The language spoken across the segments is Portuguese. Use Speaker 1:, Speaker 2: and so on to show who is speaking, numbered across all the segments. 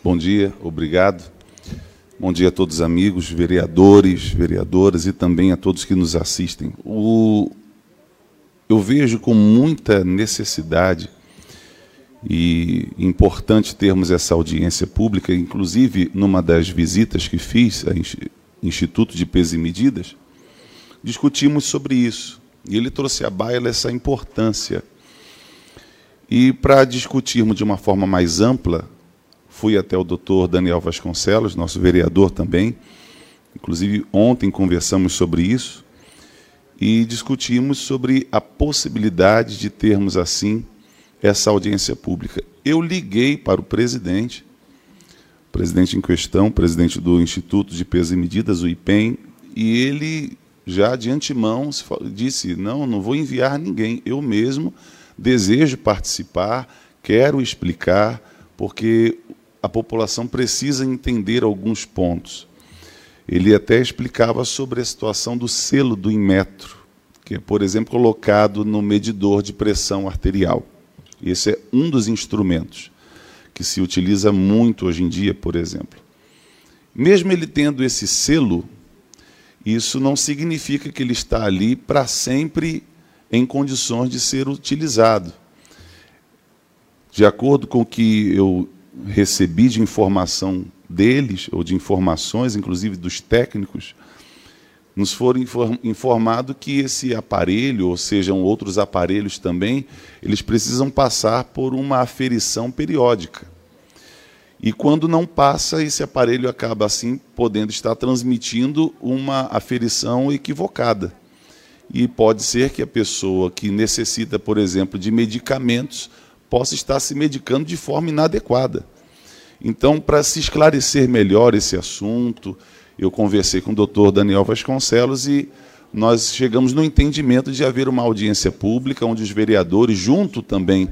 Speaker 1: Bom dia, obrigado. Bom dia a todos os amigos, vereadores, vereadoras e também a todos que nos assistem. O... Eu vejo com muita necessidade e importante termos essa audiência pública, inclusive numa das visitas que fiz ao Instituto de Peso e Medidas, discutimos sobre isso. E ele trouxe à baila essa importância. E para discutirmos de uma forma mais ampla, fui até o doutor Daniel Vasconcelos, nosso vereador também. Inclusive, ontem conversamos sobre isso e discutimos sobre a possibilidade de termos, assim, essa audiência pública. Eu liguei para o presidente, o presidente em questão, presidente do Instituto de Peso e Medidas, o IPEM, e ele já de antemão disse: não, não vou enviar ninguém, eu mesmo desejo participar, quero explicar, porque a população precisa entender alguns pontos. Ele até explicava sobre a situação do selo do Inmetro, que é, por exemplo, colocado no medidor de pressão arterial. Esse é um dos instrumentos que se utiliza muito hoje em dia, por exemplo. Mesmo ele tendo esse selo, isso não significa que ele está ali para sempre em condições de ser utilizado. De acordo com o que eu recebi de informação deles, ou de informações, inclusive dos técnicos, nos foram informado que esse aparelho, ou sejam outros aparelhos também, eles precisam passar por uma aferição periódica. E quando não passa, esse aparelho acaba assim podendo estar transmitindo uma aferição equivocada. E pode ser que a pessoa que necessita, por exemplo, de medicamentos, possa estar se medicando de forma inadequada. Então, para se esclarecer melhor esse assunto, eu conversei com o doutor Daniel Vasconcelos e nós chegamos no entendimento de haver uma audiência pública, onde os vereadores, junto também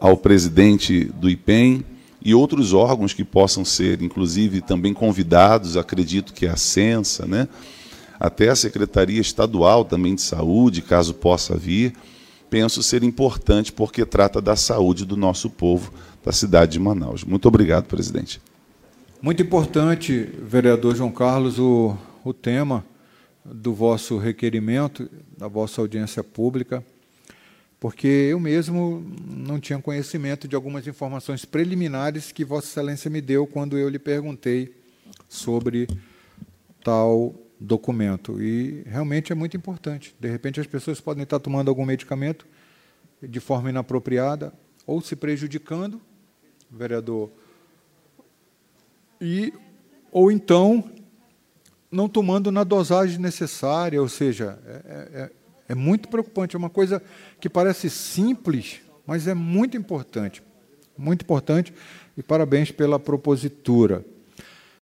Speaker 1: ao presidente do IPEM e outros órgãos que possam ser, inclusive, também convidados, acredito que a Censa, né? até a Secretaria Estadual também de Saúde, caso possa vir, penso ser importante porque trata da saúde do nosso povo da cidade de Manaus. Muito obrigado, presidente.
Speaker 2: Muito importante, vereador João Carlos, o, o tema do vosso requerimento, da vossa audiência pública, porque eu mesmo não tinha conhecimento de algumas informações preliminares que Vossa Excelência me deu quando eu lhe perguntei sobre tal documento. E realmente é muito importante. De repente, as pessoas podem estar tomando algum medicamento de forma inapropriada ou se prejudicando, vereador e ou então não tomando na dosagem necessária, ou seja, é, é, é, é muito preocupante. É uma coisa que parece simples, mas é muito importante. Muito importante e parabéns pela propositura.